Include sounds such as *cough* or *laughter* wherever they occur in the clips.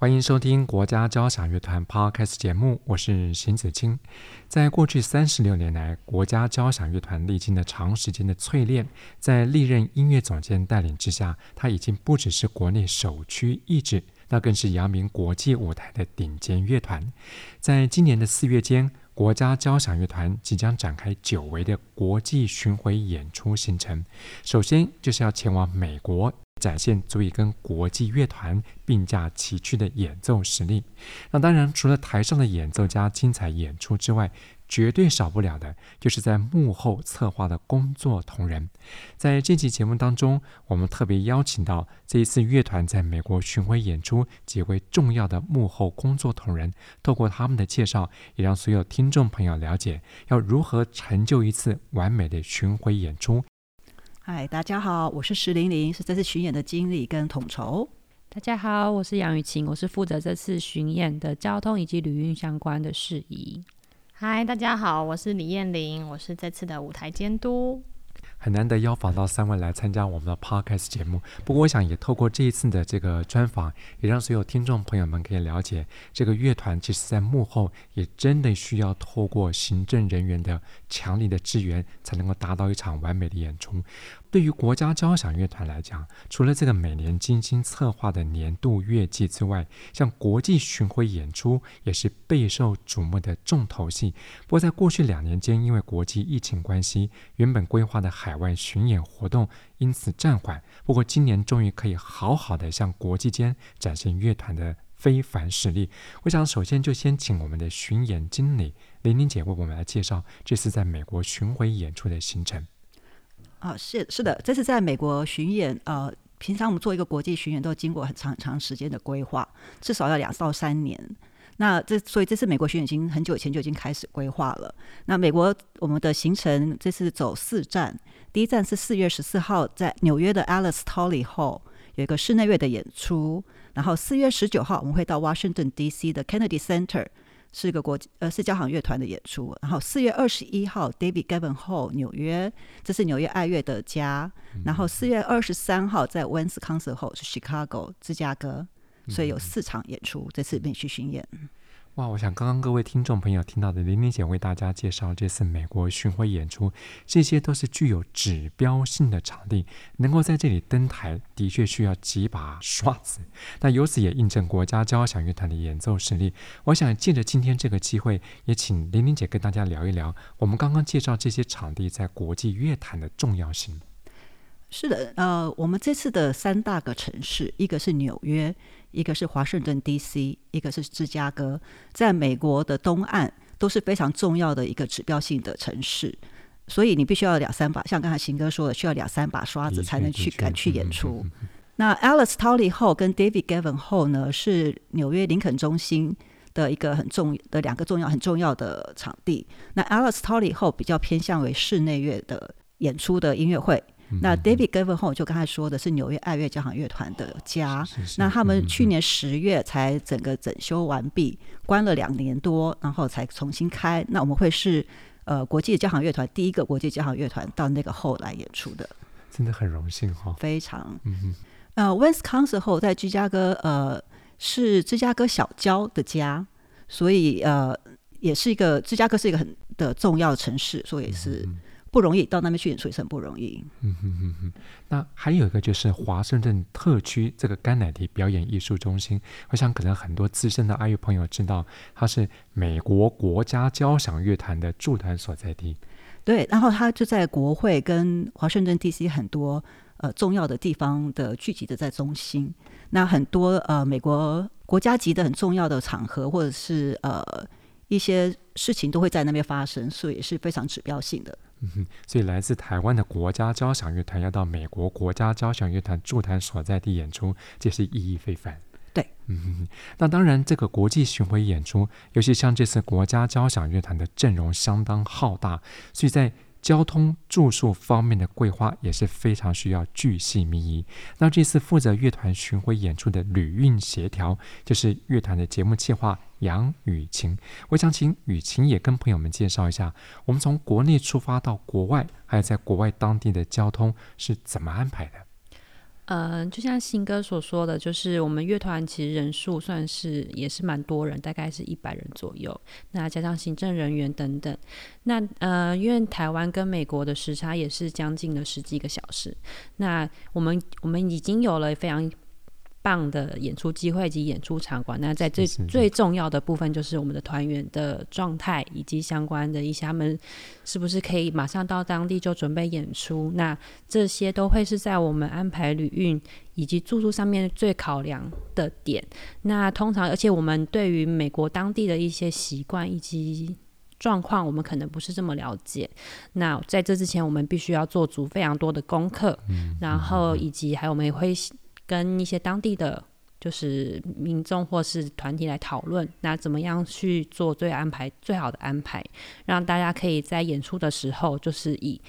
欢迎收听国家交响乐团 Podcast 节目，我是邢子清。在过去三十六年来，国家交响乐团历经了长时间的淬炼，在历任音乐总监带领之下，它已经不只是国内首屈一指。那更是扬名国际舞台的顶尖乐团。在今年的四月间，国家交响乐团即将展开久违的国际巡回演出行程。首先就是要前往美国，展现足以跟国际乐团并驾齐驱的演奏实力。那当然，除了台上的演奏家精彩演出之外，绝对少不了的，就是在幕后策划的工作同仁。在这期节目当中，我们特别邀请到这一次乐团在美国巡回演出几位重要的幕后工作同仁，透过他们的介绍，也让所有听众朋友了解要如何成就一次完美的巡回演出。嗨，大家好，我是石玲玲，是这次巡演的经理跟统筹。大家好，我是杨雨晴，我是负责这次巡演的交通以及旅运相关的事宜。嗨，大家好，我是李燕玲，我是这次的舞台监督。很难得邀访到三位来参加我们的 Podcast 节目，不过我想也透过这一次的这个专访，也让所有听众朋友们可以了解，这个乐团其实在幕后也真的需要透过行政人员的强力的支援，才能够达到一场完美的演出。对于国家交响乐团来讲，除了这个每年精心策划的年度乐季之外，像国际巡回演出也是备受瞩目的重头戏。不过，在过去两年间，因为国际疫情关系，原本规划的海外巡演活动因此暂缓。不过，今年终于可以好好的向国际间展现乐团的非凡实力。我想，首先就先请我们的巡演经理玲玲姐为我们来介绍这次在美国巡回演出的行程。啊，是是的，这次在美国巡演，呃，平常我们做一个国际巡演都经过很长很长时间的规划，至少要两到三年。那这所以这次美国巡演已经很久以前就已经开始规划了。那美国我们的行程这次走四站，第一站是四月十四号在纽约的 Alice Tully Hall 有一个室内乐的演出，然后四月十九号我们会到 Washington D.C. 的 Kennedy Center。是一个国呃是交响乐团的演出，然后四月二十一号 David Gavin Hall 纽约，这是纽约爱乐的家，然后四月二十三号在 Wentz Concert Hall 是 Chicago 芝加哥，所以有四场演出，这次连续巡演。哇，我想刚刚各位听众朋友听到的玲玲姐为大家介绍这次美国巡回演出，这些都是具有指标性的场地，能够在这里登台，的确需要几把刷子。那由此也印证国家交响乐团的演奏实力。我想借着今天这个机会，也请玲玲姐跟大家聊一聊，我们刚刚介绍这些场地在国际乐坛的重要性。是的，呃，我们这次的三大个城市，一个是纽约。一个是华盛顿 D.C.，一个是芝加哥，在美国的东岸都是非常重要的一个指标性的城市，所以你必须要两三把，像刚才邢哥说的，需要两三把刷子才能去敢去演出。那 Alice Tully Hall 跟 David Gavin Hall 呢，是纽约林肯中心的一个很重的两个重要很重要的场地。那 Alice Tully Hall 比较偏向为室内乐的演出的音乐会。那 David Gavin Hall 就刚才说的是纽约爱乐交响乐团的家，那他们去年十月才整个整修完毕，关了两年多，然后才重新开。那我们会是呃国际交响乐团第一个国际交响乐团到那个 hall 来演出的，真的很荣幸哈，非常。嗯呃，Wentz Concert Hall 在芝加哥，呃，是芝加哥小郊的家，所以呃也是一个芝加哥是一个很的重要城市，所以是。不容易到那边去演出也是很不容易。嗯哼哼哼。那还有一个就是华盛顿特区这个甘乃迪表演艺术中心，我想可能很多资深的爱乐朋友知道，它是美国国家交响乐团的驻团所在地。对，然后它就在国会跟华盛顿 D.C. 很多呃重要的地方的聚集的在中心。那很多呃美国国家级的很重要的场合或者是呃一些事情都会在那边发生，所以也是非常指标性的。*laughs* 所以来自台湾的国家交响乐团要到美国国家交响乐团驻团所在地演出，这是意义非凡。对，嗯，*laughs* 那当然，这个国际巡回演出，尤其像这次国家交响乐团的阵容相当浩大，所以在交通住宿方面的规划也是非常需要巨细靡遗。那这次负责乐团巡回演出的旅运协调，就是乐团的节目企划杨雨晴。我想请雨晴也跟朋友们介绍一下，我们从国内出发到国外，还有在国外当地的交通是怎么安排的？嗯、就像新哥所说的，就是我们乐团其实人数算是也是蛮多人，大概是一百人左右。那加上行政人员等等，那呃，因为台湾跟美国的时差也是将近了十几个小时。那我们我们已经有了非常棒的演出机会及演出场馆，那在最最重要的部分就是我们的团员的状态以及相关的一些他们是不是可以马上到当地就准备演出，那这些都会是在我们安排旅运以及住宿上面最考量的点。那通常，而且我们对于美国当地的一些习惯以及状况，我们可能不是这么了解。那在这之前，我们必须要做足非常多的功课，嗯、然后以及还有我们也会。跟一些当地的就是民众或是团体来讨论，那怎么样去做最安排最好的安排，让大家可以在演出的时候，就是以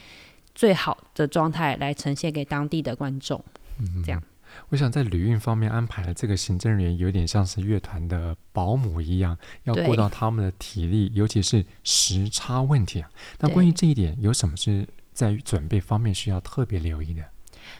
最好的状态来呈现给当地的观众。嗯，这样。我想在旅运方面安排的这个行政人员，有点像是乐团的保姆一样，要顾到他们的体力，尤其是时差问题啊。那关于这一点，有什么是在准备方面需要特别留意的？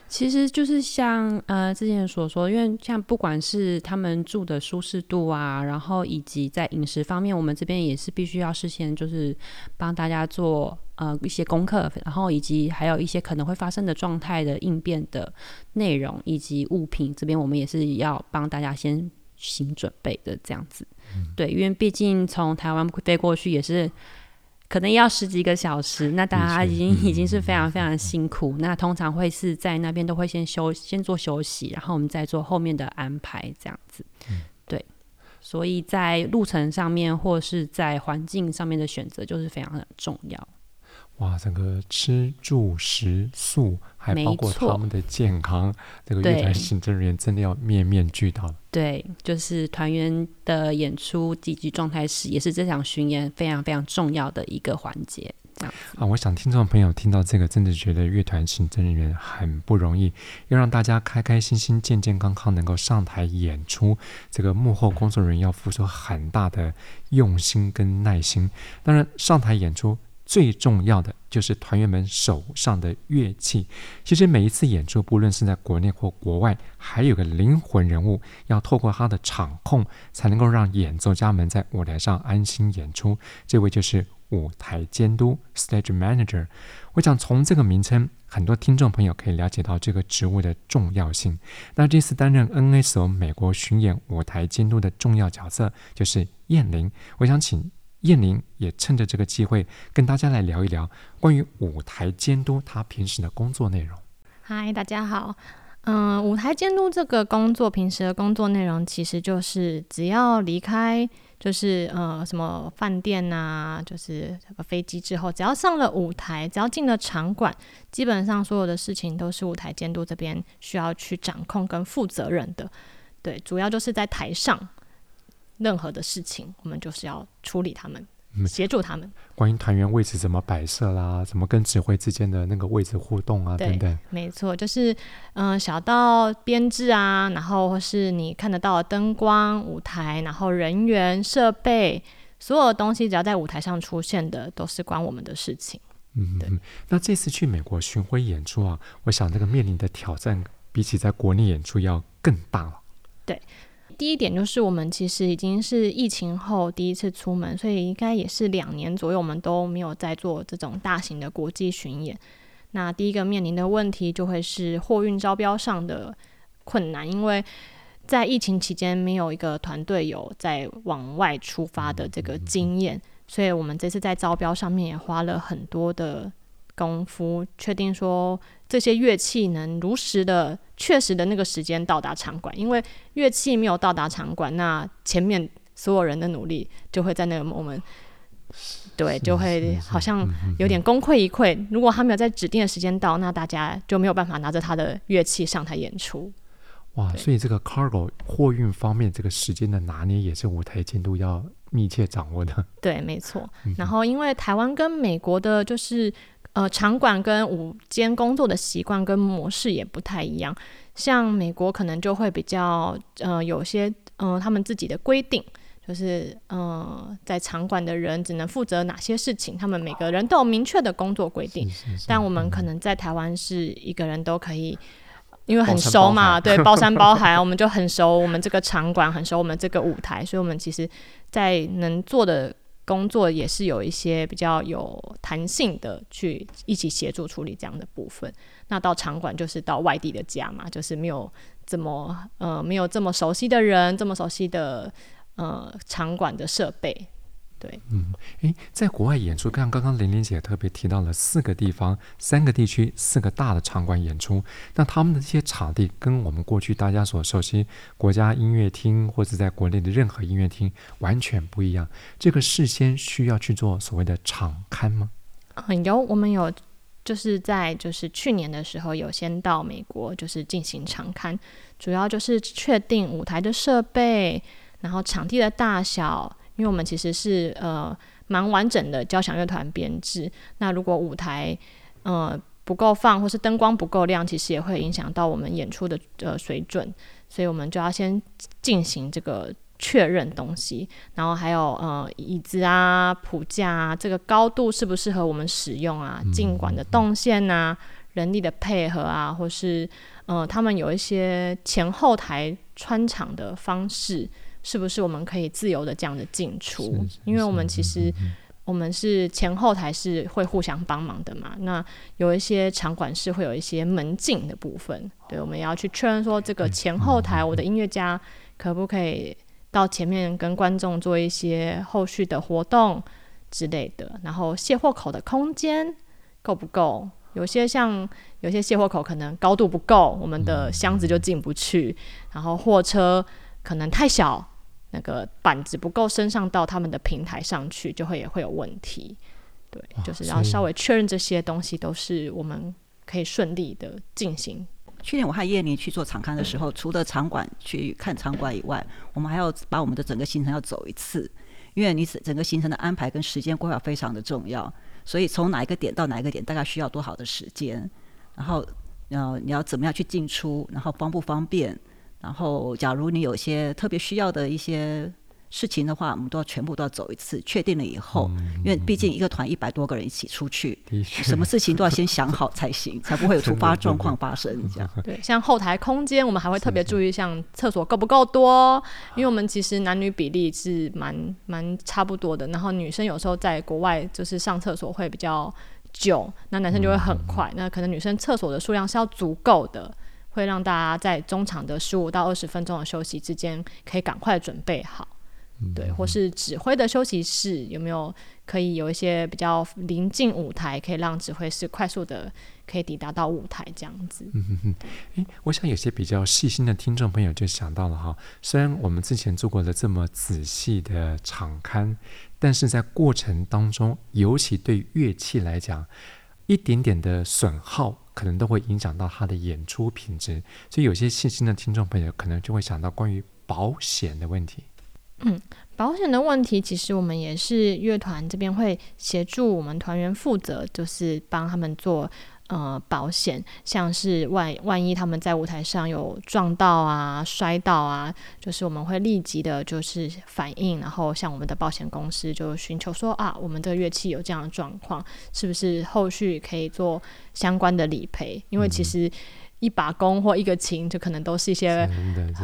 其实就是像呃之前所说，因为像不管是他们住的舒适度啊，然后以及在饮食方面，我们这边也是必须要事先就是帮大家做呃一些功课，然后以及还有一些可能会发生的状态的应变的内容以及物品，这边我们也是要帮大家先行准备的这样子。嗯、对，因为毕竟从台湾飞过去也是。可能要十几个小时，那大家已经已经是非常非常辛苦。那通常会是在那边都会先休先做休息，然后我们再做后面的安排，这样子。对，所以在路程上面或是在环境上面的选择就是非常的重要。哇，整个吃住食宿，还包括他们的健康，这个乐团行政人员真的要面面俱到。对，就是团员的演出积极状态是，也是这场巡演非常非常重要的一个环节。这样啊，我想听众朋友听到这个，真的觉得乐团行政人员很不容易，要让大家开开心心、健健康康能够上台演出，这个幕后工作人员要付出很大的用心跟耐心。当然，上台演出。最重要的就是团员们手上的乐器。其实每一次演出，不论是在国内或国外，还有个灵魂人物，要透过他的场控，才能够让演奏家们在舞台上安心演出。这位就是舞台监督 （Stage Manager）。我想从这个名称，很多听众朋友可以了解到这个职务的重要性。那这次担任 NSO 美国巡演舞台监督的重要角色，就是燕玲。我想请。燕玲也趁着这个机会跟大家来聊一聊关于舞台监督他平时的工作内容。嗨，大家好。嗯、舞台监督这个工作，平时的工作内容其实就是只要离开，就是呃什么饭店呐、就是这个飞机之后，只要上了舞台，只要进了场馆，基本上所有的事情都是舞台监督这边需要去掌控跟负责任的。对，主要就是在台上。任何的事情，我们就是要处理他们，协助他们。关于团员位置怎么摆设啦，怎么跟指挥之间的那个位置互动啊，等等。没错，就是嗯、呃，小到编制啊，然后或是你看得到的灯光、舞台，然后人员、设备，所有的东西只要在舞台上出现的，都是关我们的事情。嗯，对。那这次去美国巡回演出啊，我想这个面临的挑战，比起在国内演出要更大了。对。第一点就是，我们其实已经是疫情后第一次出门，所以应该也是两年左右，我们都没有在做这种大型的国际巡演。那第一个面临的问题就会是货运招标上的困难，因为在疫情期间没有一个团队有在往外出发的这个经验，所以我们这次在招标上面也花了很多的功夫，确定说这些乐器能如实的、确实的那个时间到达场馆。因为乐器没有到达场馆，那前面所有人的努力就会在那个 moment，对，就会好像有点功亏一篑。如果他没有在指定的时间到，那大家就没有办法拿着他的乐器上台演出。哇，所以这个 cargo 货运方面，这个时间的拿捏也是舞台监督要密切掌握的。对，没错。然后因为台湾跟美国的，就是呃场馆跟午间工作的习惯跟模式也不太一样。像美国可能就会比较呃有些嗯、呃、他们自己的规定。就是呃，在场馆的人只能负责哪些事情，他们每个人都有明确的工作规定。是是是，但我们可能在台湾是一个人都可以，因为很熟嘛，包包对，*laughs* 包山包海，我们就很熟，我们这个场馆很熟，我们这个舞台，所以我们其实，在能做的工作也是有一些比较有弹性的，去一起协助处理这样的部分。那到场馆就是到外地的家嘛，就是没有这么呃没有这么熟悉的人，这么熟悉的。呃，场馆的设备，对，嗯，诶，在国外演出，像刚刚玲玲姐特别提到了四个地方、三个地区、四个大的场馆演出，那他们的这些场地跟我们过去大家所熟悉国家音乐厅或者在国内的任何音乐厅完全不一样。这个事先需要去做所谓的场刊吗？嗯，有，我们有，就是在就是去年的时候有先到美国，就是进行场勘，主要就是确定舞台的设备。然后场地的大小，因为我们其实是呃蛮完整的交响乐团编制。那如果舞台呃不够放，或是灯光不够亮，其实也会影响到我们演出的呃水准。所以我们就要先进行这个确认东西。然后还有呃椅子啊、谱架啊，这个高度适不适合我们使用啊？尽管的动线啊，人力的配合啊，或是呃他们有一些前后台穿场的方式。是不是我们可以自由的这样的进出？因为我们其实我们是前后台是会互相帮忙的嘛。那有一些场馆是会有一些门禁的部分，对，我们要去确认说这个前后台，我的音乐家可不可以到前面跟观众做一些后续的活动之类的。然后卸货口的空间够不够？有些像有些卸货口可能高度不够，我们的箱子就进不去。然后货车可能太小。那个板子不够升上到他们的平台上去，就会也会有问题。对，就是要稍微确认这些东西都是我们可以顺利的进行。去年我和叶宁去做场刊的时候，除了场馆去看场馆以外，我们还要把我们的整个行程要走一次，因为你整整个行程的安排跟时间规划非常的重要。所以从哪一个点到哪一个点，大概需要多少的时间？然后，呃，你要怎么样去进出？然后方不方便？然后，假如你有些特别需要的一些事情的话，我们都要全部都要走一次，确定了以后，嗯、因为毕竟一个团一百多个人一起出去，什么事情都要先想好才行，才不会有突发状况发生。这样 *laughs* 对，像后台空间，我们还会特别注意，像厕所够不够多，因为我们其实男女比例是蛮蛮差不多的。然后女生有时候在国外就是上厕所会比较久，那男生就会很快。嗯、那可能女生厕所的数量是要足够的。会让大家在中场的十五到二十分钟的休息之间，可以赶快准备好，对，或是指挥的休息室有没有可以有一些比较临近舞台，可以让指挥室快速的可以抵达到舞台这样子。嗯哼哼，诶，我想有些比较细心的听众朋友就想到了哈，虽然我们之前做过了这么仔细的场勘，但是在过程当中，尤其对乐器来讲，一点点的损耗。可能都会影响到他的演出品质，所以有些细心的听众朋友可能就会想到关于保险的问题。嗯，保险的问题，其实我们也是乐团这边会协助我们团员负责，就是帮他们做。呃，保险像是万万一他们在舞台上有撞到啊、摔到啊，就是我们会立即的，就是反应，然后向我们的保险公司就寻求说啊，我们这个乐器有这样的状况，是不是后续可以做相关的理赔？因为其实一把弓或一个琴，就可能都是一些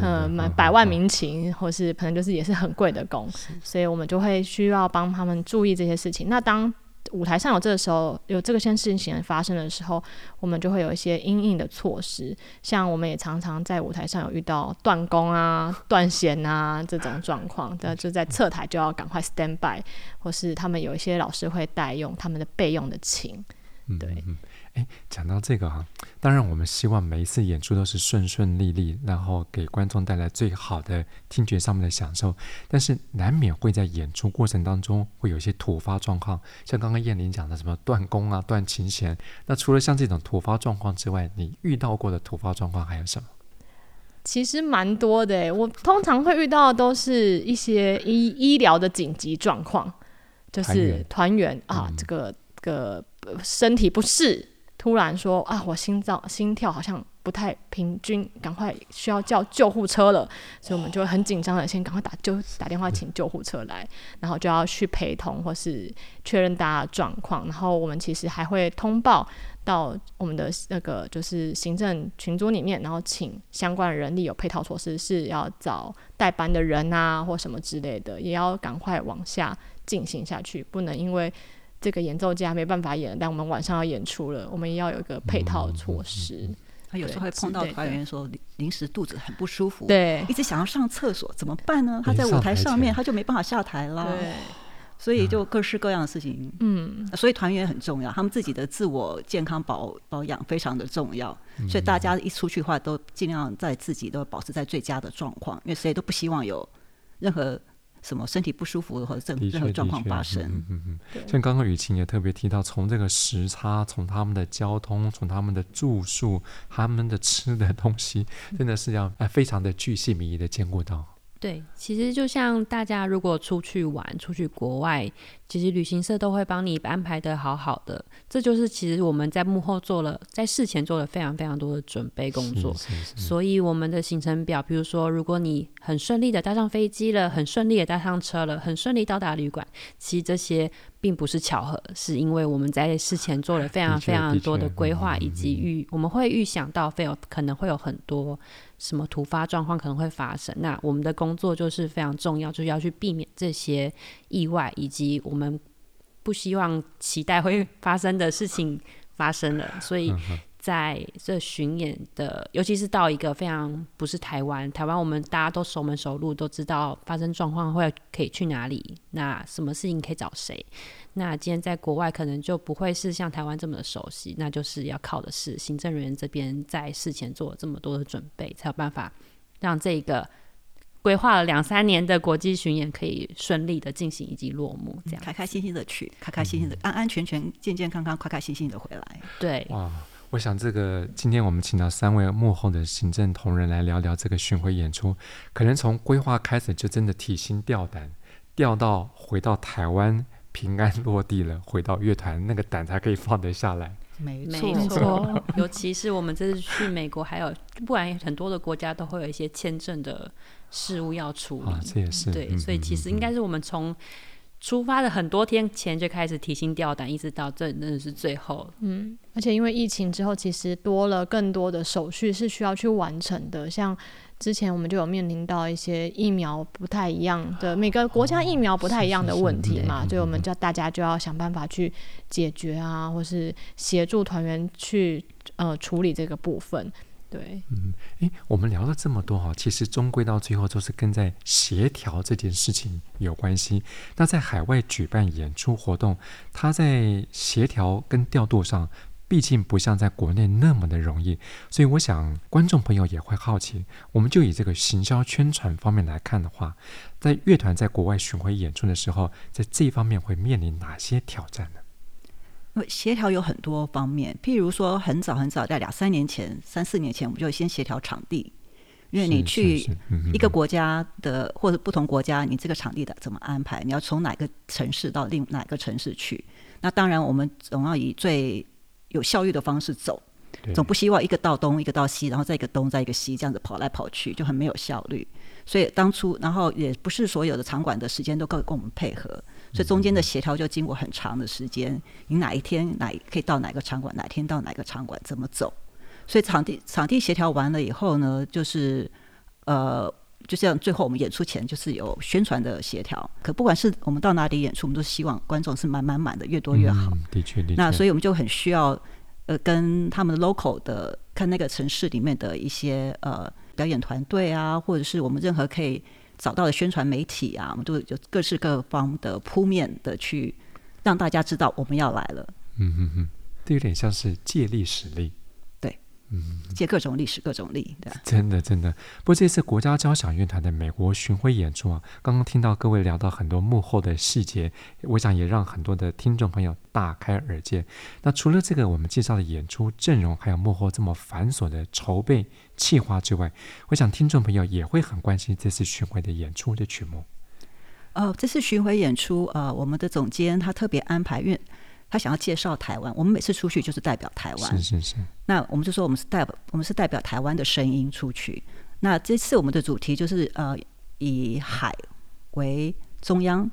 嗯满百万名琴，或是可能就是也是很贵的弓，所以我们就会需要帮他们注意这些事情。那当舞台上有这个时候有这个些事情发生的时候，我们就会有一些因应的措施。像我们也常常在舞台上有遇到断弓啊、*laughs* 断弦啊这种状况，那就在侧台就要赶快 stand by，或是他们有一些老师会带用他们的备用的琴，对。嗯哎，讲到这个哈，当然我们希望每一次演出都是顺顺利利，然后给观众带来最好的听觉上面的享受。但是难免会在演出过程当中会有一些突发状况，像刚刚燕玲讲的什么断弓啊、断琴弦。那除了像这种突发状况之外，你遇到过的突发状况还有什么？其实蛮多的，我通常会遇到的都是一些医医疗的紧急状况，就是团员啊，这个这个身体不适，突然说啊，我心脏心跳好像。不太平均，赶快需要叫救护车了，所以我们就很紧张的，先赶快打就打电话请救护车来，然后就要去陪同或是确认大家状况，然后我们其实还会通报到我们的那个就是行政群组里面，然后请相关人力有配套措施，是要找代班的人啊或什么之类的，也要赶快往下进行下去，不能因为这个演奏家没办法演，但我们晚上要演出了，我们也要有一个配套措施。他有时候会碰到团员说临时肚子很不舒服，对，一直想要上厕所，怎么办呢？他在舞台上面，他就没办法下台了。对，所以就各式各样的事情。嗯，所以团员很重要，他们自己的自我健康保保养非常的重要。所以大家一出去的话，都尽量在自己都保持在最佳的状况，因为谁都不希望有任何。什么身体不舒服或者任任何状况发生？嗯嗯嗯。像刚刚雨晴也特别提到，从这个时差，从他们的交通，从他们的住宿，他们的吃的东西，真的是要非常的巨细靡遗的兼顾到。对，其实就像大家如果出去玩，出去国外，其实旅行社都会帮你安排的好好的。这就是其实我们在幕后做了，在事前做了非常非常多的准备工作。所以我们的行程表，比如说，如果你很顺利的搭上飞机了，很顺利的搭上车了，很顺利到达旅馆，其实这些并不是巧合，是因为我们在事前做了非常非常多的规划，以及预我们会预想到会有可能会有很多。什么突发状况可能会发生？那我们的工作就是非常重要，就是要去避免这些意外，以及我们不希望期待会发生的事情发生了。所以在这巡演的，尤其是到一个非常不是台湾，台湾我们大家都熟门熟路，都知道发生状况会可以去哪里，那什么事情可以找谁。那今天在国外可能就不会是像台湾这么的熟悉，那就是要靠的是行政人员这边在事前做了这么多的准备，才有办法让这个规划了两三年的国际巡演可以顺利的进行以及落幕，这样开开心心的去，开开心心的、嗯、安安全全、健健康康、快开心心的回来。对，哇，我想这个今天我们请到三位幕后的行政同仁来聊聊这个巡回演出，可能从规划开始就真的提心吊胆，吊到回到台湾。平安落地了，回到乐团那个胆才可以放得下来。没错，没错。尤其是我们这次去美国，还有不然很多的国家都会有一些签证的事务要处理。啊，这也是对，所以其实应该是我们从出发的很多天前就开始提心吊胆，一直到这真的是最后。嗯，而且因为疫情之后，其实多了更多的手续是需要去完成的，像。之前我们就有面临到一些疫苗不太一样的，每个国家疫苗不太一样的问题嘛，所以我们就大家就要想办法去解决啊，或是协助团员去呃处理这个部分。对，嗯，诶，我们聊了这么多哈，其实终归到最后都是跟在协调这件事情有关系。那在海外举办演出活动，它在协调跟调度上。毕竟不像在国内那么的容易，所以我想观众朋友也会好奇。我们就以这个行销宣传方面来看的话，在乐团在国外巡回演出的时候，在这一方面会面临哪些挑战呢？协调有很多方面，譬如说很早很早，在两三年前、三四年前，我们就先协调场地，因为你去一个国家的或者不同国家，你这个场地的怎么安排？你要从哪个城市到另哪个城市去？那当然，我们总要以最有效率的方式走，总不希望一个到东，一个到西，然后再一个东，再一个西，这样子跑来跑去就很没有效率。所以当初，然后也不是所有的场馆的时间都够跟我们配合，所以中间的协调就经过很长的时间。你哪一天哪可以到哪个场馆，哪天到哪个场馆，怎么走？所以场地场地协调完了以后呢，就是呃，就像最后我们演出前就是有宣传的协调。可不管是我们到哪里演出，我们都希望观众是满满满的，越多越好。嗯，的确，的确。那所以我们就很需要呃，跟他们的 local 的看那个城市里面的一些呃表演团队啊，或者是我们任何可以找到的宣传媒体啊，我们都有各式各方的铺面的去让大家知道我们要来了。嗯嗯嗯，这有点像是借力使力。对嗯，借各种历史、各种力，对。真的，真的。不过这次国家交响乐团的美国巡回演出啊，刚刚听到各位聊到很多幕后的细节，我想也让很多的听众朋友大开耳界。那除了这个我们介绍的演出阵容，还有幕后这么繁琐的筹备计划之外，我想听众朋友也会很关心这次巡回的演出的曲目。呃，这次巡回演出，呃，我们的总监他特别安排，因为。他想要介绍台湾，我们每次出去就是代表台湾。是是是。那我们就说我们是代表，我们是代表台湾的声音出去。那这次我们的主题就是呃以海为中央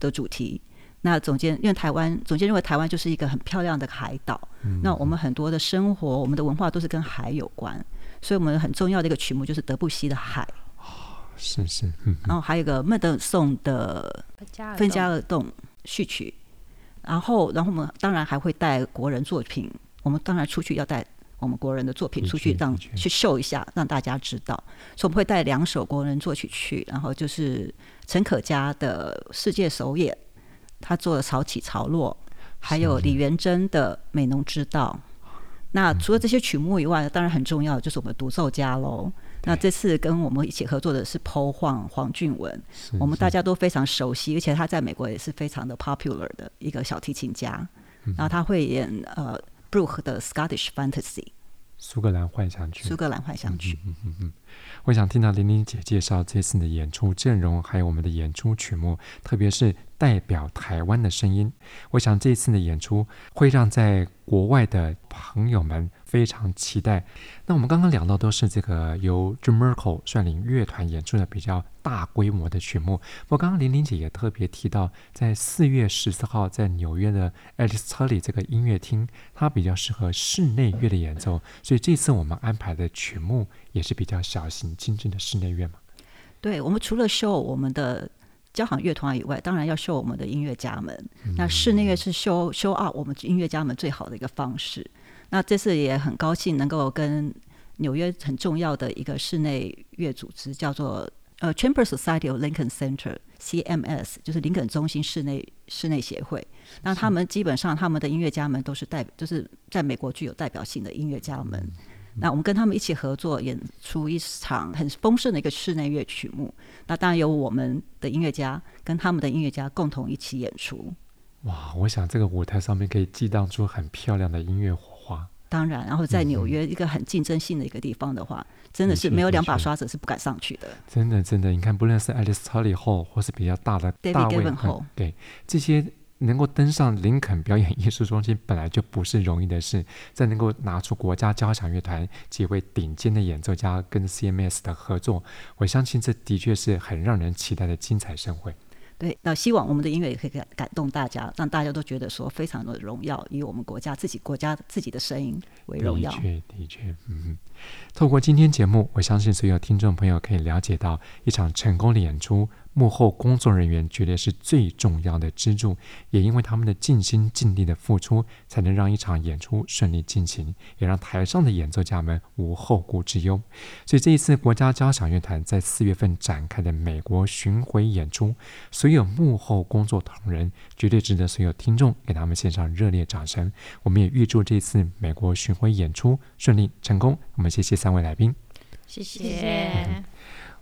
的主题。那总监因为台湾总监认为台湾就是一个很漂亮的海岛。嗯。那我们很多的生活，我们的文化都是跟海有关，所以我们很重要的一个曲目就是德布西的海。哦，是是。嗯。然后还有一个孟德尔颂的《芬加尔洞》序曲。然后，然后我们当然还会带国人作品。我们当然出去要带我们国人的作品出去，让去秀一下，让大家知道。所以我们会带两首国人作曲去，然后就是陈可嘉的《世界首演》，他做的潮起潮落，还有李元珍的《美浓之道》。那除了这些曲目以外，当然很重要的就是我们独奏家喽。那这次跟我们一起合作的是 Paul Huang 黄俊文，我们大家都非常熟悉，而且他在美国也是非常的 popular 的一个小提琴家。然后他会演呃，Brooke 的 Scottish Fantasy，苏格兰幻想曲。苏格兰幻想曲。嗯嗯嗯。我想听到玲玲姐介绍这次的演出阵容，还有我们的演出曲目，特别是代表台湾的声音。我想这次的演出会让在国外的朋友们。非常期待。那我们刚刚聊到都是这个由 Jun Murko 率领乐团演出的比较大规模的曲目。我刚刚玲玲姐也特别提到，在四月十四号在纽约的 Alice Tully 这个音乐厅，它比较适合室内乐的演奏。所以这次我们安排的曲目也是比较小型精致的室内乐嘛。对，我们除了 show 我们的交响乐团以外，当然要秀我们的音乐家们。嗯、那室内乐是秀秀啊我们音乐家们最好的一个方式。那这次也很高兴能够跟纽约很重要的一个室内乐组织叫做呃 Chamber Society of Lincoln Center（CMS），就是林肯中心室内室内协会。那他们基本上他们的音乐家们都是代，就是在美国具有代表性的音乐家们。那我们跟他们一起合作演出一场很丰盛的一个室内乐曲目。那当然有我们的音乐家跟他们的音乐家共同一起演出。哇，我想这个舞台上面可以激荡出很漂亮的音乐火花。当然，然后在纽约一个很竞争性的一个地方的话，嗯、真的是没有两把刷子是不敢上去的。真的，真的，你看，不论是 Alice Tully Hall 或是比较大的 David Gavin Hall，对这些能够登上林肯表演艺术中心，本来就不是容易的事。再能够拿出国家交响乐团几位顶尖的演奏家跟 CMS 的合作，我相信这的确是很让人期待的精彩盛会。对，那希望我们的音乐也可以感感动大家，让大家都觉得说非常的荣耀，以我们国家自己国家自己的声音为荣耀。的确，的确，嗯。透过今天节目，我相信所有听众朋友可以了解到，一场成功的演出，幕后工作人员绝对是最重要的支柱。也因为他们的尽心尽力的付出，才能让一场演出顺利进行，也让台上的演奏家们无后顾之忧。所以这一次国家交响乐团在四月份展开的美国巡回演出，所有幕后工作同仁绝对值得所有听众给他们献上热烈掌声。我们也预祝这次美国巡回演出顺利成功。我们谢谢三位来宾，谢谢。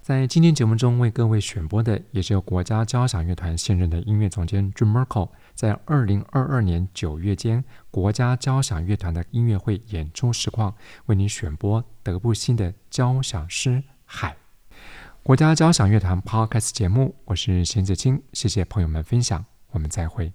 在今天节目中为各位选播的，也是由国家交响乐团现任的音乐总监 Jun Murko 在二零二二年九月间国家交响乐团的音乐会演出实况，为您选播德布西的交响诗《海》。国家交响乐团 Podcast 节目，我是邢子清，谢谢朋友们分享，我们再会。